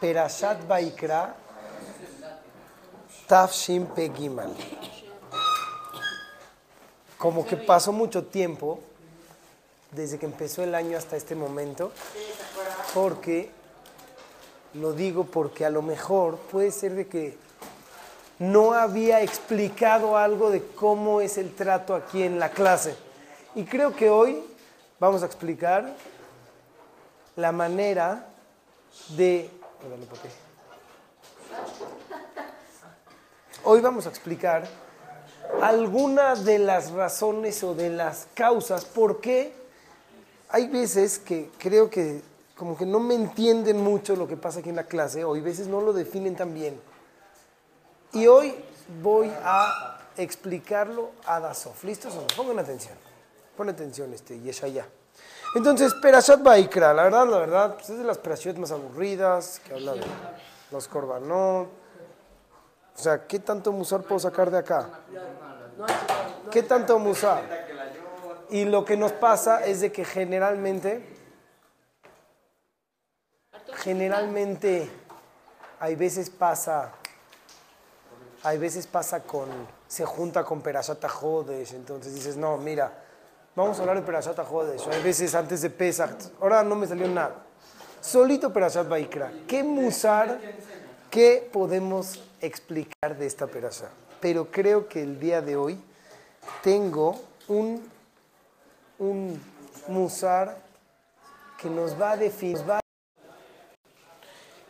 Perashat Baikra, Tafshin Pegimal. Como que pasó mucho tiempo desde que empezó el año hasta este momento, porque, lo digo porque a lo mejor puede ser de que no había explicado algo de cómo es el trato aquí en la clase. Y creo que hoy vamos a explicar la manera de... Hoy vamos a explicar algunas de las razones o de las causas por qué hay veces que creo que como que no me entienden mucho lo que pasa aquí en la clase, o hay veces no lo definen tan bien. Y hoy voy a explicarlo a Dasof. ¿Listos o no? Pongan atención. Pon atención, este, Yeshaya. Entonces, Perashat Baikra, la verdad, la verdad, pues es de las Perashat más aburridas, que habla de los Korbanot. O sea, ¿qué tanto musar puedo sacar de acá? ¿Qué tanto musar? Y lo que nos pasa es de que generalmente, generalmente, hay veces pasa, hay veces pasa con, se junta con Perashat Jodes, entonces dices, no, mira, vamos a hablar de Perashat Jodes, hay veces antes de Pesach, ahora no me salió nada, solito Perashat Baikra, ¿qué musar, qué podemos explicar de esta Perashat? Pero creo que el día de hoy tengo un, un musar que nos va a definir.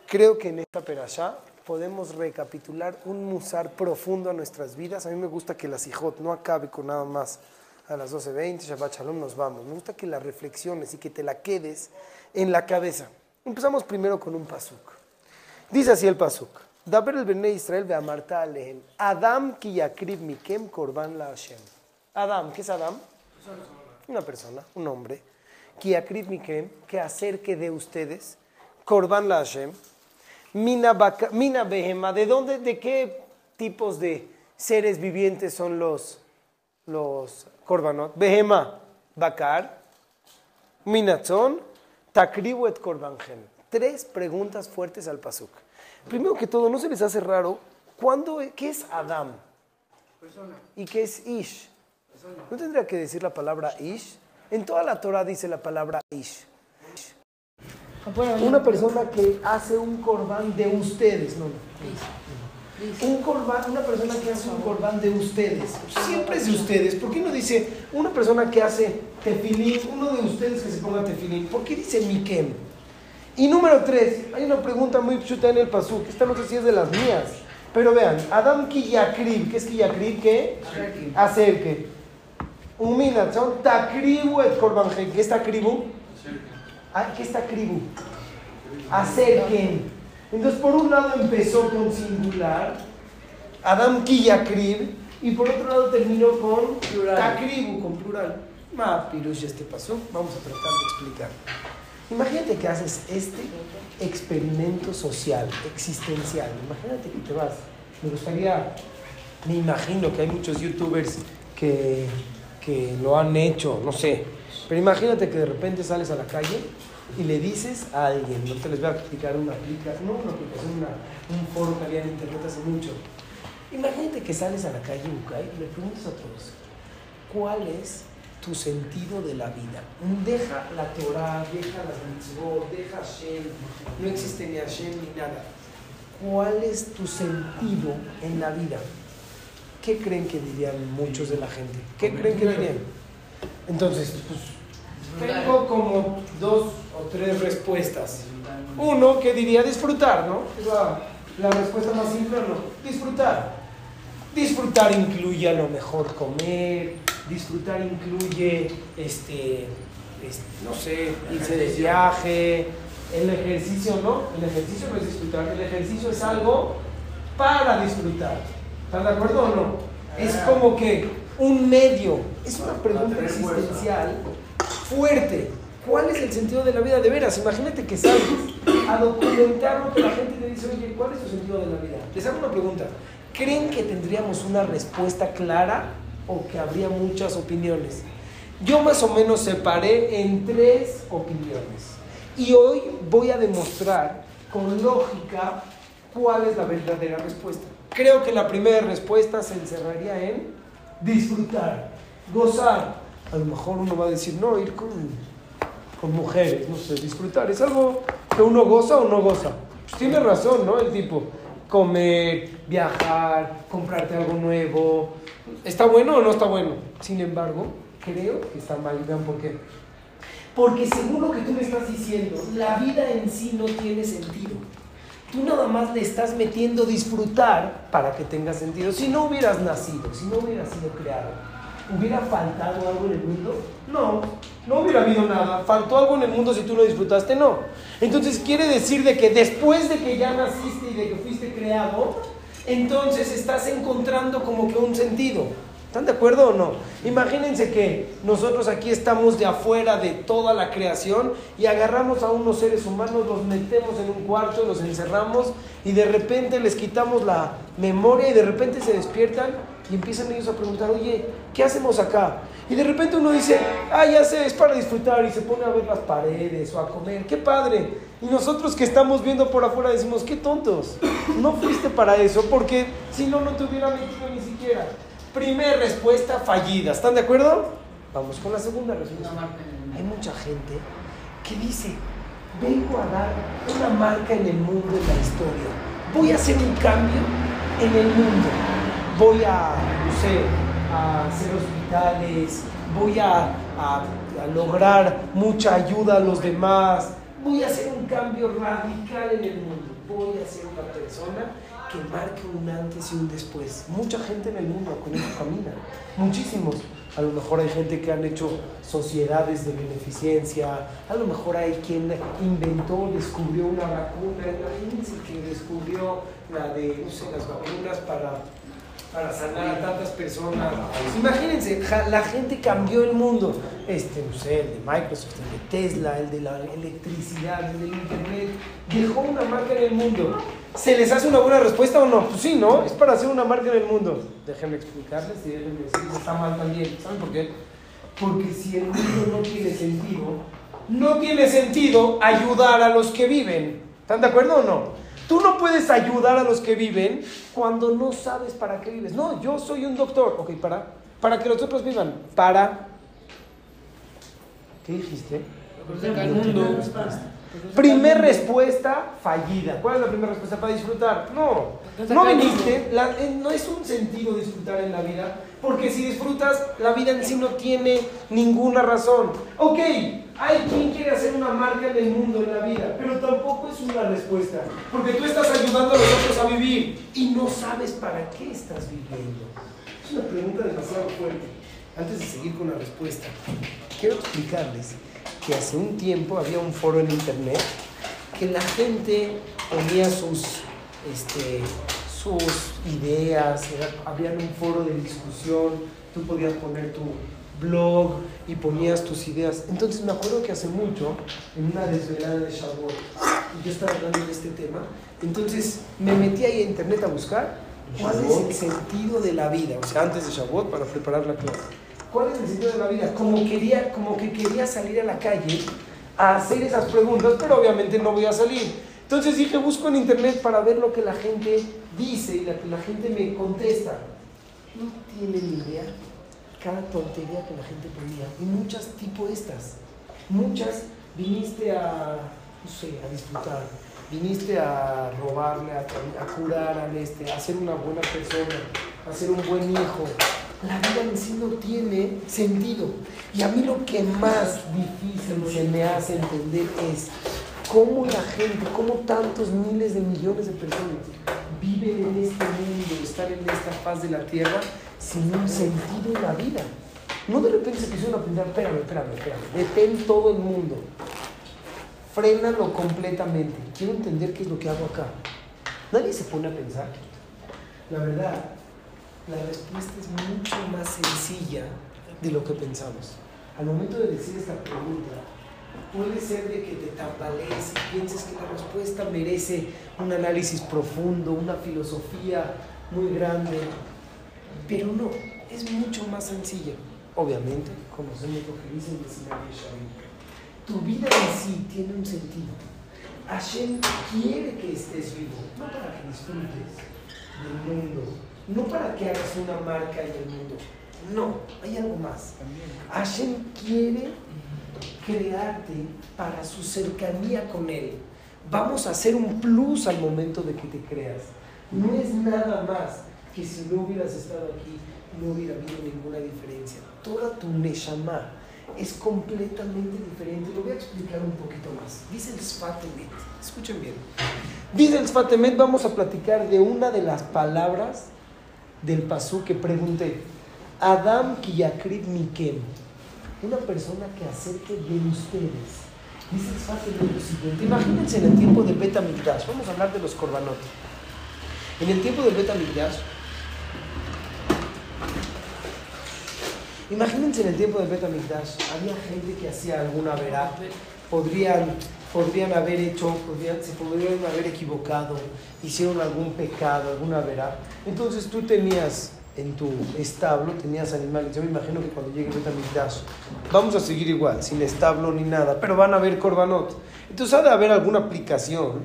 Creo que en esta perashá podemos recapitular un musar profundo a nuestras vidas. A mí me gusta que la sijot no acabe con nada más a las 12.20, Shabbat Shalom, nos vamos. Me gusta que la reflexiones y que te la quedes en la cabeza. Empezamos primero con un pasuk. Dice así el pasuk. Daber el Bene Israel ve Amarta alehem. Adam ki yakrib mikem korban la Hashem. Adam, ¿qué es Adam? Una persona, un hombre. Ki yakrib mikem, que acerque de ustedes korban la Hashem. Mina, behema, ¿de dónde, de qué tipos de seres vivientes son los, los korbanot? Behema, bakar. Minatzon, takribu et. Tres preguntas fuertes al pasuk. Primero que todo, ¿no se les hace raro cuándo, qué es Adam? Persona. ¿Y qué es Ish? Persona. ¿No tendría que decir la palabra Ish? En toda la Torah dice la palabra Ish. Una persona que hace un corbán de ustedes, no, no. Un corbán, una persona que hace un corbán de ustedes. Siempre es de ustedes. ¿Por qué no dice una persona que hace tefilín, uno de ustedes que se ponga tefilín? ¿Por qué dice Mikem? Y número tres, hay una pregunta muy chuta en el pasuk. Esta no sé si es de las mías. Pero vean, Adam Kiyakrib, ¿qué es Kiyakrib? ¿Qué? Acerque. Acerque. Umina, son takribu et korbanjem. ¿Qué es takribu? Ah, ¿Qué es takribu? Acerquen. Entonces, por un lado empezó con singular, Adam Kiyakrib, y por otro lado terminó con Plural. takribu, con plural. Ma, pirush, este pasó. Vamos a tratar de explicar. Imagínate que haces este experimento social, existencial. Imagínate que te vas. Me gustaría, me imagino que hay muchos youtubers que, que lo han hecho, no sé. Pero imagínate que de repente sales a la calle y le dices a alguien, no te les voy a explicar una aplicación, no una aplicación, una- un foro que había en internet hace mucho. Imagínate que sales a la calle, Ucay, y le preguntas a todos, ¿cuál es tu sentido de la vida? Deja la Torah, deja las mitzvot, deja Hashem, no existe ni Hashem ni nada. ¿Cuál es tu sentido en la vida? ¿Qué creen que dirían muchos de la gente? ¿Qué creen que dirían? Entonces, pues, tengo como dos o tres respuestas. Uno que diría disfrutar, ¿no? Es la, la respuesta más simple, ¿no? Disfrutar. Disfrutar incluye a lo mejor comer, disfrutar incluye, este, este, no sé, irse de viaje, el ejercicio, ¿no? El ejercicio no es disfrutar, el ejercicio es algo para disfrutar. ¿Están de acuerdo o no? Es como que un medio, es una pregunta existencial fuerte. ¿Cuál es el sentido de la vida de veras? Imagínate que sales a documentar lo que la gente te dice, oye, ¿cuál es tu sentido de la vida? Les hago una pregunta. ¿Creen que tendríamos una respuesta clara o que habría muchas opiniones? Yo más o menos separé en tres opiniones. Y hoy voy a demostrar con lógica cuál es la verdadera respuesta. Creo que la primera respuesta se encerraría en disfrutar, gozar. A lo mejor uno va a decir, no, ir con, con mujeres, no sé, disfrutar. Es algo que uno goza o no goza. Pues tiene razón, ¿no? El tipo, comer, viajar, comprarte algo nuevo. ¿Está bueno o no está bueno? Sin embargo, creo que está mal. Vean por qué. Porque según lo que tú me estás diciendo, la vida en sí no tiene sentido. Tú nada más le estás metiendo disfrutar para que tenga sentido. Si no hubieras nacido, si no hubieras sido creado, ¿hubiera faltado algo en el mundo? No, no hubiera habido nada. ¿Faltó algo en el mundo si tú lo disfrutaste? No. Entonces quiere decir de que después de que ya naciste y de que fuiste creado, entonces estás encontrando como que un sentido. ¿Están de acuerdo o no? Imagínense que nosotros aquí estamos de afuera de toda la creación y agarramos a unos seres humanos, los metemos en un cuarto, los encerramos y de repente les quitamos la memoria y de repente se despiertan y empiezan ellos a preguntar, oye, ¿qué hacemos acá? Y de repente uno dice, ah, ya sé, es para disfrutar y se pone a ver las paredes o a comer, qué padre. Y nosotros que estamos viendo por afuera decimos, qué tontos, no fuiste para eso porque si no, no te hubiera metido ni siquiera. Primer respuesta fallida, ¿están de acuerdo? Vamos con la segunda respuesta. Hay mucha gente que dice, vengo a dar una marca en el mundo, en la historia. Voy a hacer un cambio en el mundo. Voy a, no sé, a hacer hospitales, voy a, a, lograr mucha ayuda a los demás, voy a hacer un cambio radical en el mundo. Voy a ser una persona que marque un antes y un después. Mucha gente en el mundo con eso camina, muchísimos. A lo mejor hay gente que han hecho sociedades de beneficencia, a lo mejor hay quien inventó, descubrió una vacuna, imagínense que descubrió la de, no sé, las vacunas para para sanar a tantas personas. Imagínense, la gente cambió el mundo. Este, no sé, el de Microsoft, el de Tesla, el de la electricidad, el del Internet. Dejó una marca en el mundo. ¿Se les hace una buena respuesta o no? Pues sí, ¿no? Es para hacer una marca en el mundo. Déjenme explicarles y déjenme decir que está mal también. ¿Saben por qué? Porque si el mundo no tiene sentido, no tiene sentido ayudar a los que viven. ¿Están de acuerdo o no? Tú no puedes ayudar a los que viven cuando no sabes para qué vives. No, yo soy un doctor. Ok, para. Para que los otros vivan. Para. ¿Qué dijiste? El mundo. Primer respuesta fallida. ¿Cuál es la primera respuesta para disfrutar? No, no viniste, no es un sentido disfrutar en la vida, porque si disfrutas, la vida en sí no tiene ninguna razón. Ok, hay quien quiere hacer una marca en el mundo, en la vida, pero tampoco es una respuesta, porque tú estás ayudando a los otros a vivir y no sabes para qué estás viviendo. Es una pregunta demasiado fuerte. Antes de seguir con la respuesta, quiero explicarles que hace un tiempo había un foro en internet que la gente ponía sus, este, sus ideas, había un foro de discusión, tú podías poner tu blog y ponías tus ideas. Entonces me acuerdo que hace mucho, en una desvelada de Shavuot, yo estaba hablando de este tema, entonces me metí ahí a internet a buscar cuál es el sentido de la vida, o sea, antes de Shavuot para preparar la clase. ¿Cuál es el sentido de la vida? Como, quería, como que quería salir a la calle a hacer esas preguntas, pero obviamente no voy a salir. Entonces dije, busco en internet para ver lo que la gente dice y la gente me contesta. No tienen idea cada tontería que la gente ponía. Y muchas tipo estas. Muchas viniste a, no sé, a disfrutar. Viniste a robarle, a, a curar al este, a ser una buena persona, a ser un buen hijo, la vida en sí no tiene sentido. Y a mí lo que más difícil se me hace entender es cómo la gente, cómo tantos miles de millones de personas viven en este mundo, están en esta faz de la tierra sin un sentido en la vida. No de repente se pusieron a pensar, espérame, espérame, espérame, detén todo el mundo. Frénalo completamente. Quiero entender qué es lo que hago acá. Nadie se pone a pensar. La verdad, la respuesta es mucho más sencilla de lo que pensamos. Al momento de decir esta pregunta, puede ser de que te tambalees y pienses que la respuesta merece un análisis profundo, una filosofía muy grande, pero no, es mucho más sencilla. Obviamente, conocemos lo que dice el Sinaí Tu vida en sí tiene un sentido. Hashem quiere que estés vivo, no para que disfrutes del mundo, no para que hagas una marca en el mundo. No, hay algo más. Hashem quiere crearte para su cercanía con Él. Vamos a hacer un plus al momento de que te creas. No es nada más que si no hubieras estado aquí, no hubiera habido ninguna diferencia. Toda tu Neshama es completamente diferente. Lo voy a explicar un poquito más. Dice el Sfatemet, escuchen bien. Dice el Sfatemet, vamos a platicar de una de las palabras del pasú que pregunté. Adam Kiyakrib Mikem, una persona que acerque de ustedes. Dice el Sfatemet lo. Imagínense en el tiempo del Betamigdash, vamos a hablar de los korbanot. En el tiempo del Betamigdash, Imagínense en el tiempo del Betamigdash, había gente que hacía alguna verá, podrían, podrían haber hecho, podrían, se podrían haber equivocado, hicieron algún pecado, alguna verá. Entonces tú tenías en tu establo, tenías animales. Yo me imagino que cuando llegue Betamigdash, vamos a seguir igual, sin establo ni nada, pero van a haber corbanot. Entonces ha de haber alguna aplicación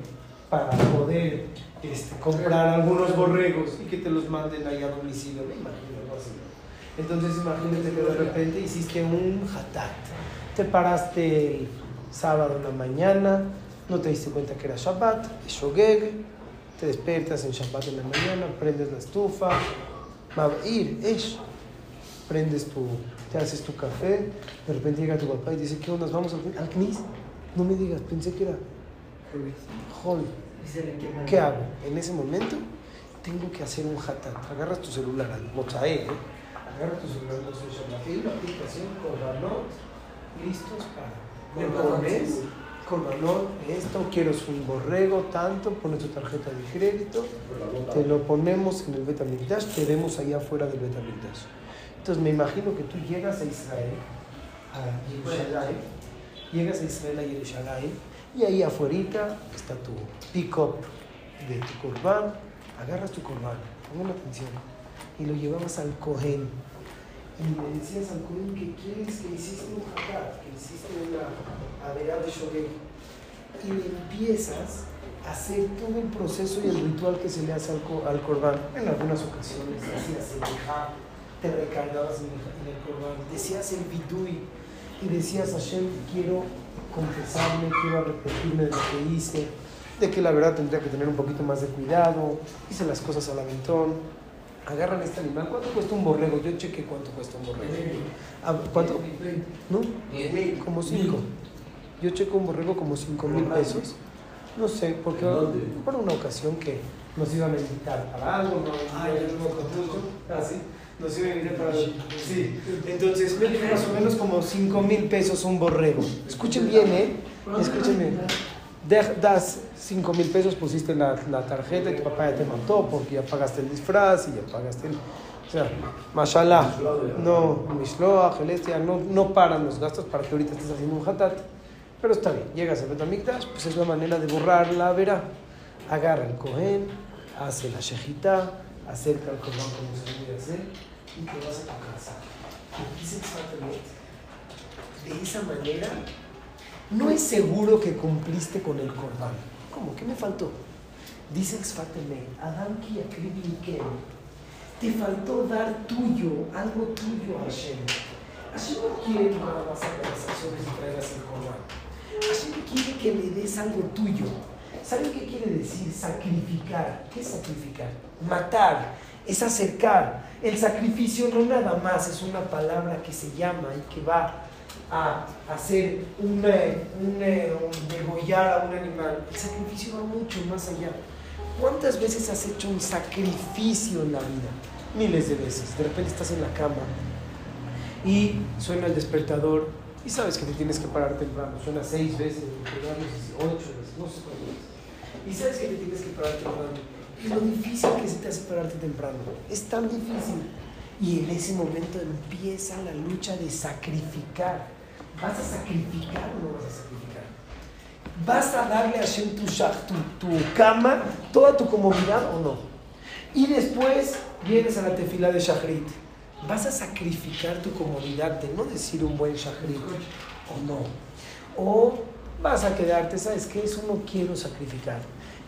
para poder este, comprar algunos borregos y que te los manden ahí a domicilio, me imagino algo así. Entonces imagínate que de repente hiciste un hatat. Te paraste sábado en la mañana, no te diste cuenta que era Shabbat, es Shogeg, te despiertas en Shabbat en la mañana, prendes la estufa, ir, es, prendes tu, te haces tu café, de repente llega tu papá y dice, ¿qué onda? ¿Vamos al, al Knis? No me digas, pensé que era Hol. ¿Qué hago? En ese momento tengo que hacer un hatat. Agarras tu celular al mochae, ¿eh? agarra tu celular, no sé, Shabbat, la aplicación Corbanot, listos para. Le pones Corbanot, esto, quiero un borrego, tanto, pones tu tarjeta de crédito, te lo ponemos en el Betamigdash, te vemos allá afuera del Betamigdash. Entonces me imagino que tú llegas a Israel, a Jerusalén, llegas a Israel a Jerusalén, y ahí afuera está tu pick-up de tu corbán, agarras tu corbán, pongan atención, y lo llevamos al Cohen. Y le decías al Cohen que quieres que hiciste un hakat, que hiciste una averá de shogeg. Y le empiezas a hacer todo el proceso y el ritual que se le hace al, al corbán. En algunas ocasiones hacías el te recargabas en el, corbán, decías el bidui y decías Hashem, quiero confesarme, quiero arrepentirme de lo que hice, de que la verdad tendría que tener un poquito más de cuidado, hice las cosas al aventón agarran este animal. ¿Cuánto cuesta un borrego? Yo chequé cuánto cuesta un borrego. Ah, ¿Cuánto? ¿No? Como cinco. Yo checo un borrego como cinco mil pesos. No sé, porque por una ocasión que nos iban a invitar para algo, no, ah, no, ah, sí. Nos iban a invitar para Sí, entonces me más o menos como cinco mil pesos un borrego. Escuchen bien, ¿eh? Escuchen bien das 5 mil pesos, pusiste la, la, tarjeta y tu papá ya te mató porque ya pagaste el disfraz y ya pagaste el... O sea, mashallah, no, mishloach, no, no paran los gastos para que ahorita estés haciendo un hatat. Pero está bien, llegas a Betamikdash, pues es la manera de borrar la vera. Agarra el cohen, hace la shejita, acerca el cohen como se debe hacer y te vas a tu casa. Y dice exactamente, de esa manera no es seguro que cumpliste con el corbán. ¿Cómo? ¿Qué me faltó? Dice Sfateme, Adam que te faltó dar tuyo, algo tuyo a Hashem. Hashem no quiere que nada más acciones y traigas el corbán. Hashem quiere que le des algo tuyo. ¿Saben qué quiere decir sacrificar? ¿Qué es sacrificar? Matar, es acercar. El sacrificio no nada más es una palabra que se llama y que va a hacer un, un, un, degollar a un animal. El sacrificio va mucho más allá. ¿Cuántas veces has hecho un sacrificio en la vida? Miles de veces. De repente estás en la cama y suena el despertador y sabes que te tienes que parar temprano. Suena seis veces, ocho veces, no sé cuántas. Y sabes que te tienes que parar temprano. Y lo difícil que se te hace pararte temprano. Es tan difícil. Y en ese momento empieza la lucha de sacrificar. ¿Vas a sacrificar o no vas a sacrificar? ¿Vas a darle a Shem tu, tu, cama, toda tu comodidad o no? Y después vienes a la tefila de Shachrit. ¿Vas a sacrificar tu comodidad de no decir un buen Shachrit o no? O vas a quedarte, ¿sabes qué? Eso no quiero sacrificar.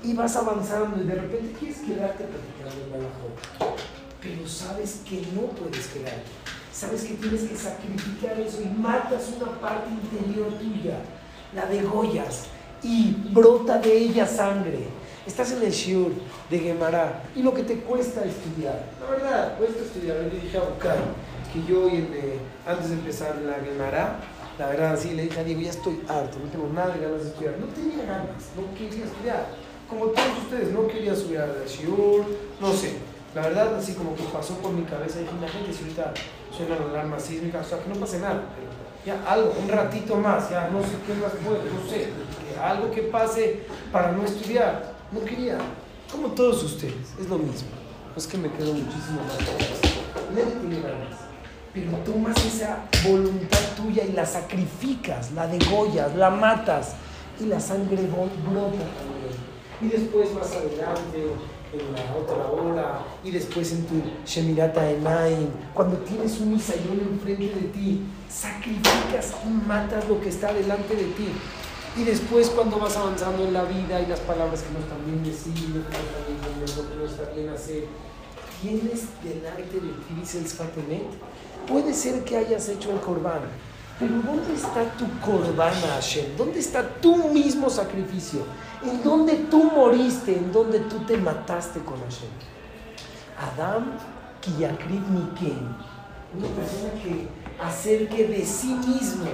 Y vas avanzando y de repente quieres quedarte practicando el Pero sabes que no puedes quedarte. Sabes que tienes que sacrificar eso y matas una parte interior tuya. La degollas y brota de ella sangre. Estás en el shiur de Gemara y lo que te cuesta estudiar. La verdad, cuesta estudiar. Le dije a Bukai que yo antes de empezar la Gemara, la verdad sí, le dije a Diego, ya estoy harto, no tengo nada de ganas de estudiar. No tenía ganas, no quería estudiar. Como todos ustedes, no quería subir al shiur, no sé. La verdad, así como que pasó por mi cabeza, dije, gente si ahorita suena la alarma sísmica, o sea, que no pase nada. ya algo, un ratito más, ya no sé qué más puede, no sé. algo que pase para no estudiar. No quería. Como todos ustedes, es lo mismo. es que me quedo muchísimo más. Nadie. Pero tomas esa voluntad tuya y la sacrificas, la degollas, la matas y la sangre brota también. Y después más adelante, en la otra hora, y después en tu Shemirata Enaim, cuando tienes un misayón enfrente de ti, sacrificas y matas lo que está delante de ti. Y después cuando vas avanzando en la vida y las palabras que no están bien decir, lo que no está bien hacer, tienes delante de ti, el Sfatemet, puede ser que hayas hecho el corbán, pero ¿dónde está tu corbán Hashem? ¿Dónde está tu mismo sacrificio? ¿En dónde tú moriste? ¿En dónde tú te mataste con Hashem? Adam Kiyakrit Miken, una persona que acerque de sí mismo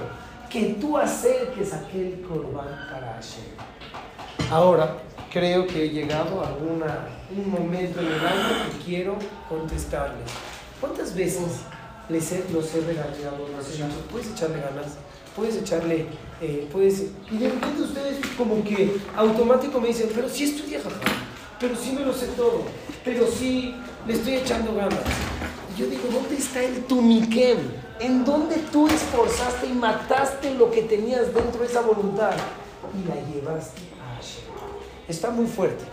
que tú acerques aquel corbán para Hashem. Ahora, creo que he llegado a alguna, un momento en el año que quiero contestarles. ¿Cuántas veces les he, los he regañado? Puedes echarle ganas, puedes echarle, eh, puedes... Y de repente ustedes como que automático me dicen, pero si estudié pero sí me lo sé todo, pero sí le estoy echando ganas. Y yo digo, ¿dónde está el tumiquem? en donde tú esforzaste y mataste lo que tenías dentro de esa voluntad y la llevaste a. Está muy fuerte.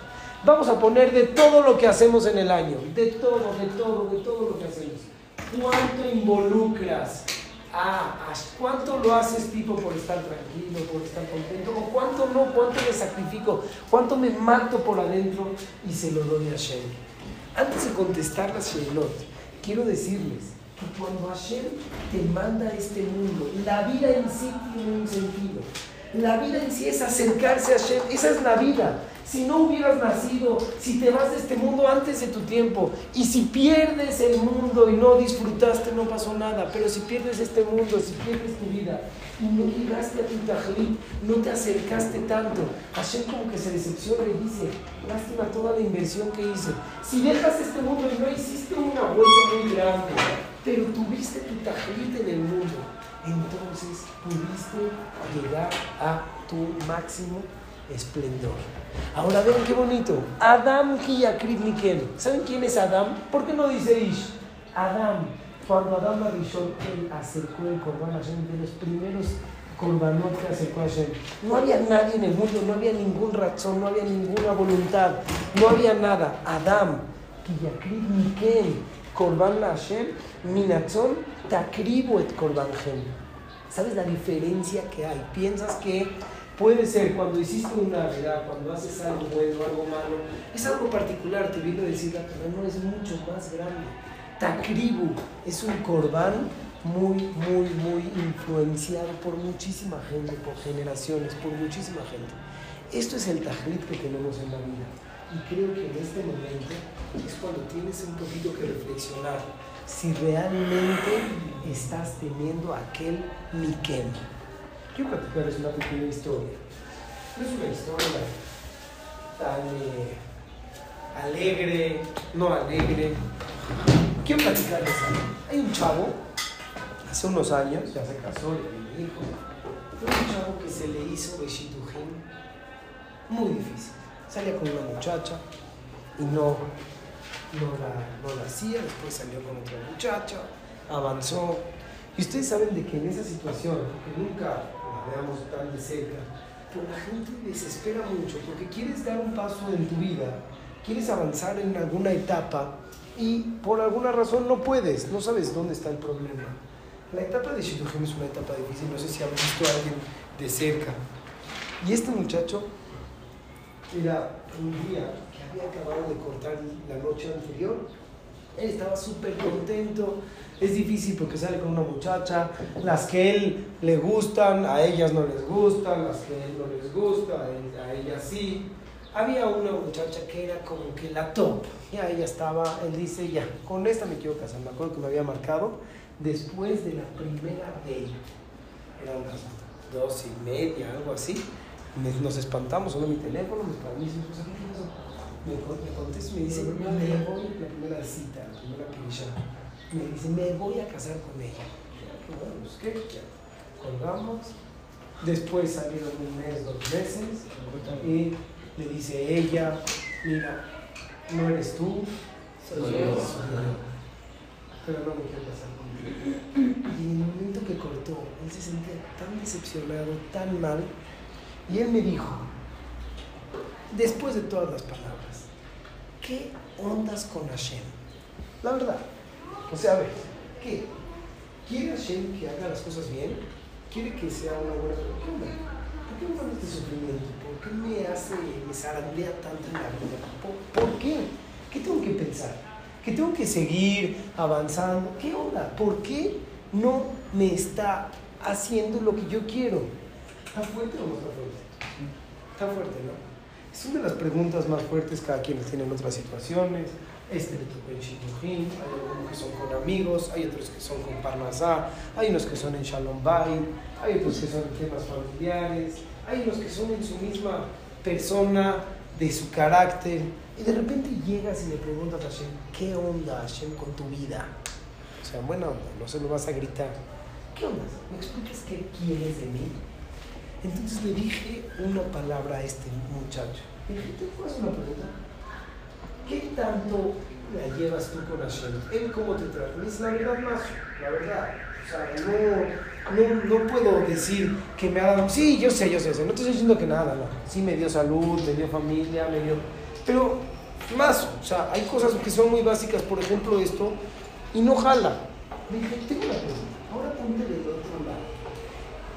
Vamos a poner de todo lo que hacemos en el año, de todo, de todo, de todo lo que hacemos. ¿Cuánto involucras a, cuánto lo haces tipo por estar tranquilo, por estar contento, cuánto no, cuánto me sacrifico, cuánto me mato por adentro y se lo doy a Hashem? Antes de contestar la Sheilot, quiero decirles cuando Hashem te manda a este mundo, la vida en sí tiene un sentido. La vida en sí es acercarse a Hashem, esa es la vida. Si no hubieras nacido, si te vas de este mundo antes de tu tiempo, y si pierdes el mundo y no disfrutaste, no pasó nada. Pero si pierdes este mundo, si pierdes tu vida y no llegaste a tu tajlit, no te acercaste tanto, Hashem como que se decepciona y dice, lástima toda la inversión que hice. Si dejas este mundo y no hiciste una vuelta muy grande, pero tuviste tu tajlit en el mundo, entonces pudiste llegar a tu máximo esplendor. Ahora ven qué bonito. Adam Kiyakrit Mikel. ¿Saben quién es Adam? ¿Por qué no dice Ish? Adam. Cuando Adam Arishon acercó el Corban Hashem, de los primeros Corbanot que acercó a Hashem, no había nadie en el mundo, no había ningún razón, no había ninguna voluntad, no había nada. Adam Kiyakrit Mikel. Korban Hashem, Minatzon, Takribu et Korban ¿Sabes la diferencia que hay? Piensas que puede ser cuando hiciste una verdad, cuando haces algo bueno, algo malo, es algo particular, te vino a decir la no es mucho más grande. Takribu es un Korban muy, muy, muy influenciado por muchísima gente, por generaciones, por muchísima gente. Esto es el tajlit que tenemos en la vida. Y creo que en este momento cuando tienes un poquito que reflexionar si realmente estás teniendo aquel Miquem. Quiero platicarles una pequeña historia. No es una historia tan eh, alegre, no alegre. Quiero platicarles algo. Hay un chavo, hace unos años, ya se casó, y tiene hijo. Fue un chavo que se le hizo Beshitujim muy difícil salía con una muchacha y no, no, la, no hacía, después salió con otra muchacha, avanzó. Y ustedes saben de que en esa situación, que nunca la veamos tan de cerca, pero la gente desespera mucho porque quieres dar un paso en tu vida, quieres avanzar en alguna etapa y por alguna razón no puedes, no sabes dónde está el problema. La etapa de Shidduchim es una etapa difícil, no sé si han visto a alguien de cerca. Y este muchacho era un día que había acabado de cortar la noche anterior. Él estaba súper contento. Es difícil porque sale con una muchacha. Las que él le gustan, a ellas no les gustan. Las que él no les gusta, a ella sí. Había una muchacha que era como que la top. Ya ella estaba, él dice, ya, con esta me quiero casar. Me acuerdo que me había marcado después de la primera de Era unas dos y media, algo así. Nos espantamos, sonó mi teléfono, me mí, me, me contesta y me dice, me voy, la primera cita, la primera pirisha. Me dice, me voy a casar con ella. Bueno, pues qué, ya. colgamos. Después salieron un mes, dos meses, y le dice ella, mira, no eres tú, soy yo. Pero no me quiero casar contigo. Y en el momento que cortó, él se sentía tan decepcionado, tan mal, y él me dijo, después de todas las palabras, ¿qué ondas con Hashem? La verdad. O sea, a ver, ¿qué? ¿Quiere Hashem que haga las cosas bien? ¿Quiere que sea una buena persona? ¿Por qué me da este sufrimiento? ¿Por qué me hace, me zarandea tanto en la vida? ¿Por, qué? ¿Qué tengo que pensar? ¿Qué tengo que seguir avanzando? ¿Qué onda? ¿Por qué no me está haciendo lo que yo quiero? ¿Está fuerte o no está fuerte? Está fuerte, ¿no? Es una de las preguntas más fuertes, cada quien tiene en otras situaciones. Este le tocó en Shidduchim, hay algunos que son con amigos, hay otros que son con Parnasá, hay unos que son en Shalom Bay, hay otros que son en temas familiares, hay unos que son en su misma persona, de su carácter, y de repente llegas y le preguntas a Hashem, ¿qué onda Hashem con tu vida? O sea, buena onda, no se lo vas a gritar. ¿Qué onda? ¿Me explicas qué quieres de mí? Entonces le dije una palabra a este muchacho. Le dije, ¿te puedo una pregunta? ¿Qué tanto la llevas tú con Hashem? ¿Él cómo te trata? Es la verdad más, la verdad. O sea, no, no, puedo decir que me ha dado. Sí, yo sé, yo sé, no te estoy diciendo que nada, no. Sí, me dio salud, me dio familia, me dio. Pero más, o sea, hay cosas que son muy básicas, por ejemplo, esto, y no jala. Le dije, tengo una pregunta. Ahora ponte del otro lado.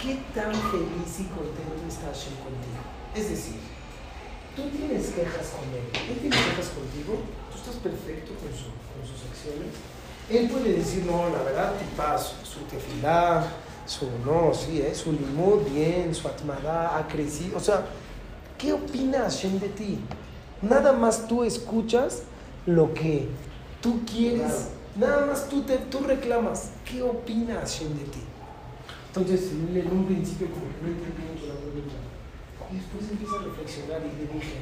¿Qué tan feliz y contento está Hashem contigo? Es decir, tú tienes quejas con él, él tiene quejas contigo, tú estás perfecto con, su, con sus acciones. Él puede decir, no, la verdad, tu paso, su tefilá, su, no, sí, ¿eh? su limud, bien, su atmadá, ha crecido. O sea, ¿qué opina Hashem de ti? Nada más tú escuchas lo que tú quieres, nada más tú, te, tú reclamas. ¿Qué opina Hashem de ti? Entonces, en un principio como que no entendí mucho la pregunta. Y después empieza a reflexionar y le dije,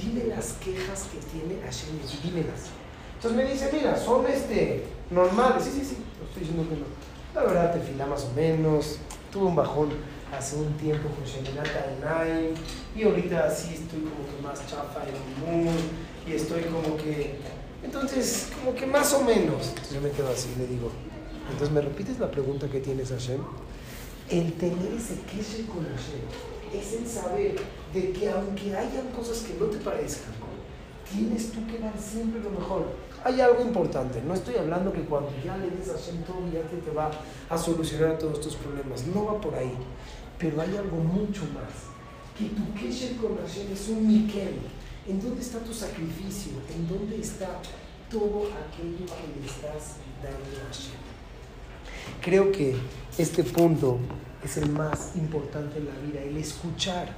dime las quejas que tiene Hashem y dímelas. Entonces me dice, mira, son este, normales. Sí, sí, sí, lo estoy diciendo que no. La verdad, te fila más o menos. Tuve un bajón hace un tiempo con Sheminata Nine y ahorita sí estoy como que más chafa en el mood y estoy como que. Entonces, como que más o menos. Entonces yo me quedo así le digo, entonces me repites la pregunta que tienes, Hashem. El tener ese queso con Hashem es el saber de que aunque hayan cosas que no te parezcan, tienes tú que dar siempre lo mejor. Hay algo importante, no estoy hablando que cuando ya le des a Hashem todo ya te, te va a solucionar todos tus problemas, no va por ahí, pero hay algo mucho más, que tu Kesher con Hashem es un Miquel. ¿En dónde está tu sacrificio? ¿En dónde está todo aquello que le estás dando a Hashem? Creo que este punto es el más importante en la vida, el escuchar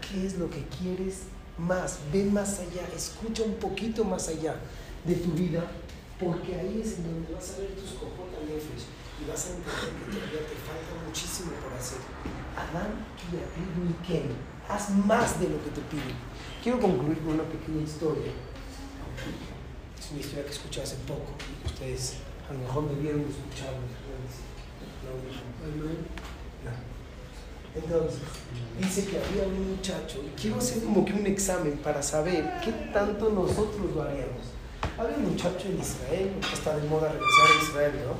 qué es lo que quieres más, ve más allá, escucha un poquito más allá de tu vida, porque ahí es en donde vas a ver tus comportamientos y vas a entender que todavía te falta muchísimo por hacer. Adán y Ken, haz más de lo que te piden. Quiero concluir con una pequeña historia. Es una historia que escuché hace poco. Ustedes a lo mejor me vieron escucharme. Entonces, dice que había un muchacho, y quiero hacer como que un examen para saber qué tanto nosotros lo haríamos. Había un muchacho en Israel, está de moda regresar a Israel, ¿no?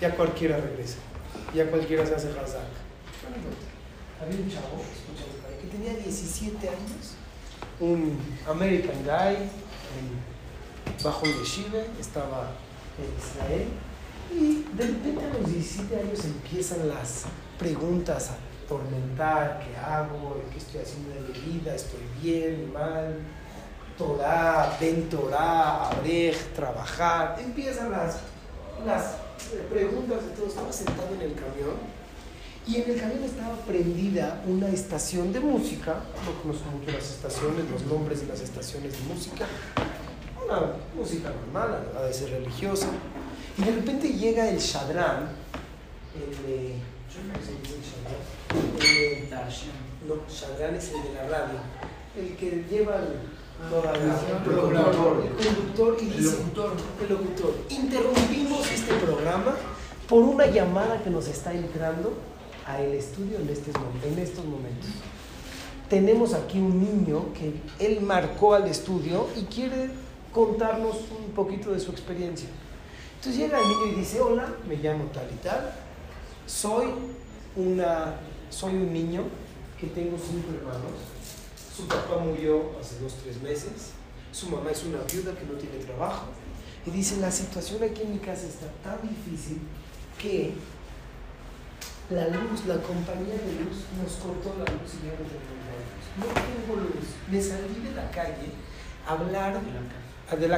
Ya cualquiera regresa, ya cualquiera se hace hazak. Había un chavo, que tenía 17 años, un American guy, bajo el yeshiva, estaba en Israel, y de repente a los 17 años empiezan las preguntas tormentar, ¿qué hago? ¿Qué estoy haciendo de mi vida? ¿Estoy bien, mal? Torah, Ben Torah, Abrej, trabajar. Empiezan las, las preguntas de todos. Estaba sentado en el camión y en el camión estaba prendida una estación de música. No conozco mucho las estaciones, los nombres de las estaciones de música. Una música normal, a veces religiosa. Y de repente llega el Shadran, el yo no sé es el Shadran. no, Shadran es el de la radio, el que lleva el, el conductor y dice, el locutor, interrumpimos este programa por una llamada que nos está entrando a el estudio en, este, en estos momentos. Tenemos aquí un niño que él marcó al estudio y quiere contarnos un poquito de su experiencia. Entonces llega el niño y dice, hola, me llamo tal y tal, soy, una, soy un niño que tengo cinco hermanos, su papá murió hace dos, tres meses, su mamá es una viuda que no tiene trabajo, y dice, la situación aquí en mi casa está tan difícil que la luz, la compañía de luz nos cortó la luz y ya no tenemos. No tengo luz. Me salí de la calle a hablar de la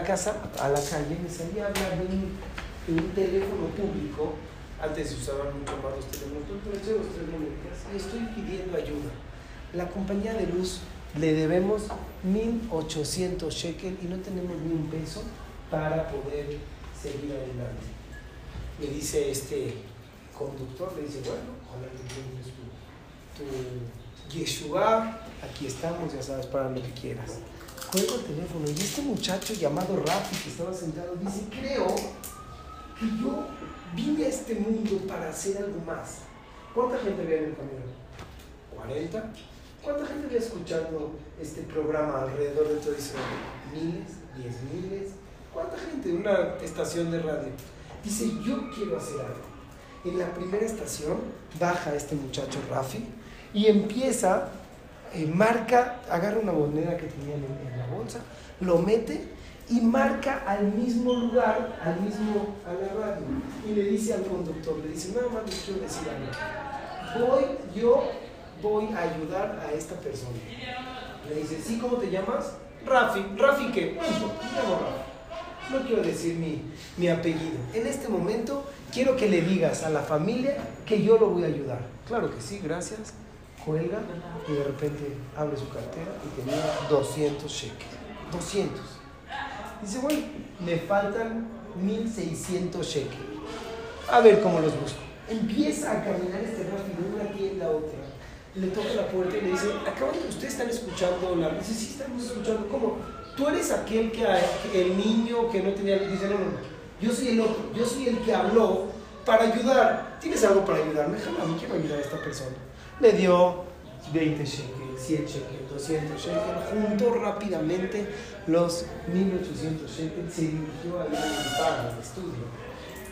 casa a la calle, me salí a hablar de un, teléfono público. Antes se usaban mucho más los teléfonos, pero los estoy pidiendo ayuda. La compañía de luz le debemos 1.800 shekel y no tenemos ni un peso para poder seguir adelante. Me dice este conductor le dice, bueno, ojalá que tu, tu Yeshua, aquí estamos, ya sabes, para lo que quieras. Cuelgo el teléfono y este muchacho llamado Rafi que estaba sentado dice, creo que yo vine a este mundo para hacer algo más. ¿Cuánta gente había en el camión? ¿40? ¿Cuánta gente había escuchando este programa alrededor de todo Israel? ¿Miles? ¿Diez miles? ¿Cuánta gente? Una estación de radio. Dice, yo quiero hacer algo en la primera estación baja este muchacho Rafi y empieza, eh, marca, agarra una moneda que tenía en, la bolsa, lo mete y marca al mismo lugar, al mismo, a la radio. Y le dice al conductor, le dice, nada más les quiero decir algo. Voy, yo voy a ayudar a esta persona. Le dice, ¿sí cómo te llamas? Rafi. ¿Rafi qué? Llamo Rafi. No quiero decir mi, mi apellido. En este momento quiero que le digas a la familia que yo lo voy a ayudar. Claro que sí, gracias. Cuelga y de repente abre su cartera y tenía 200 cheques. 200. Dice, bueno, me faltan 1600 cheques. A ver cómo los busco. Empieza a caminar este rápido de una tienda a otra. Le toca la puerta y le dice, acaban de, ustedes están escuchando la... Dice, sí, estamos escuchando. ¿Cómo? Tú eres aquel que, el niño que no tenía... Dice, no, no, no. Yo soy el otro, yo soy el que habló para ayudar. ¿Tienes algo para ayudarme? Jamás, quiero ayudar a esta persona. Le dio 20 shekels, 100 shekels, 200 shekels, juntó rápidamente los 1800 shekels, se dirigió al al estudio.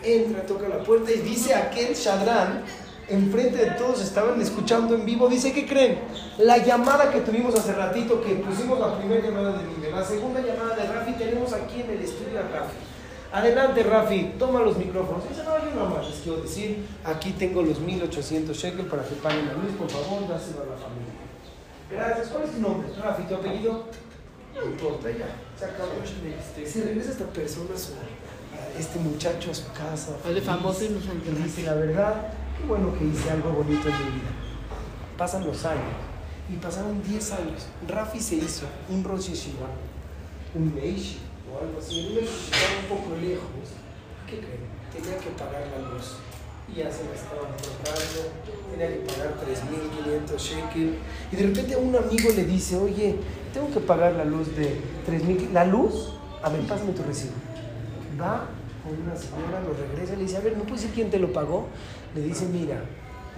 Entra, toca la puerta y dice aquel Shadran, enfrente de todos estaban escuchando en vivo, dice, ¿qué creen? La llamada que tuvimos hace ratito, que pusimos la primera llamada de Miguel, la segunda llamada de Rafi, tenemos aquí en el estudio a Rafi. Adelante, Rafi, toma los micrófonos. Dice, no, yo nada más les quiero decir, aquí tengo los 1800 shekels para que paguen la luz, por favor, dáselo a la familia. Gracias. ¿Cuál es tu nombre? Rafi, ¿tu apellido? No importa, ya, se acabó. Se regresa esta persona, a este muchacho a su casa. El famoso y dice, la verdad, qué bueno que hice algo bonito en mi vida. Pasan los años, y pasaron 10 años. Rafi se hizo un Rosh Yeshiva, un Meishi, algo así. me estaba un poco lejos. ¿Qué creen? Tenía que pagar la luz. Y ya se me estaba cortando. Tenía que pagar 3.500 shekels. Y de repente un amigo le dice, oye, tengo que pagar la luz de 3.000. ¿La luz? A ver, pásame tu recibo. Va con una señora, lo regresa y le dice, a ver, ¿no puedo decir quién te lo pagó? Le dice, mira,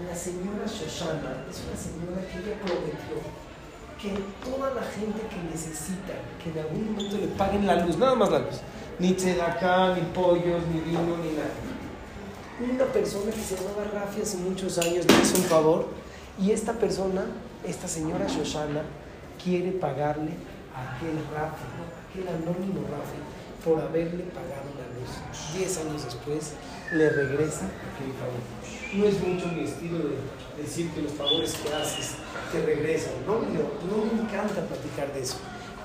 la señora Shoshana es una señora que ella prometió que toda la gente que necesita que en algún momento le paguen la luz, nada más la luz, ni acá, ni pollos, ni vino, ni nada. Una persona que se llamaba Rafi hace muchos años le hizo un favor y esta persona, esta señora Shoshana, quiere pagarle a aquel Rafi, aquel anónimo Rafi, por haberle pagado la luz. Diez años después le regresa aquel favor. No es mucho mi estilo de decir que los favores que haces te regresan. No, no me encanta platicar de eso.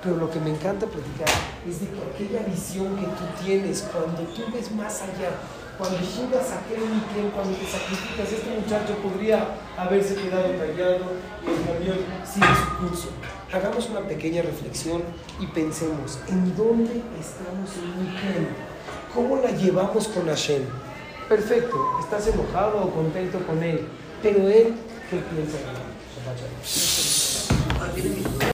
Pero lo que me encanta platicar es de aquella visión que tú tienes cuando tú ves más allá. Cuando llegas a aquel quien, cuando te sacrificas, este muchacho podría haberse quedado callado y el camión sigue su curso. Hagamos una pequeña reflexión y pensemos, ¿en dónde estamos en Miquel? ¿Cómo la llevamos con Hashem? Perfecto, estás enojado o contento con él, pero él, ¿qué piensa de él?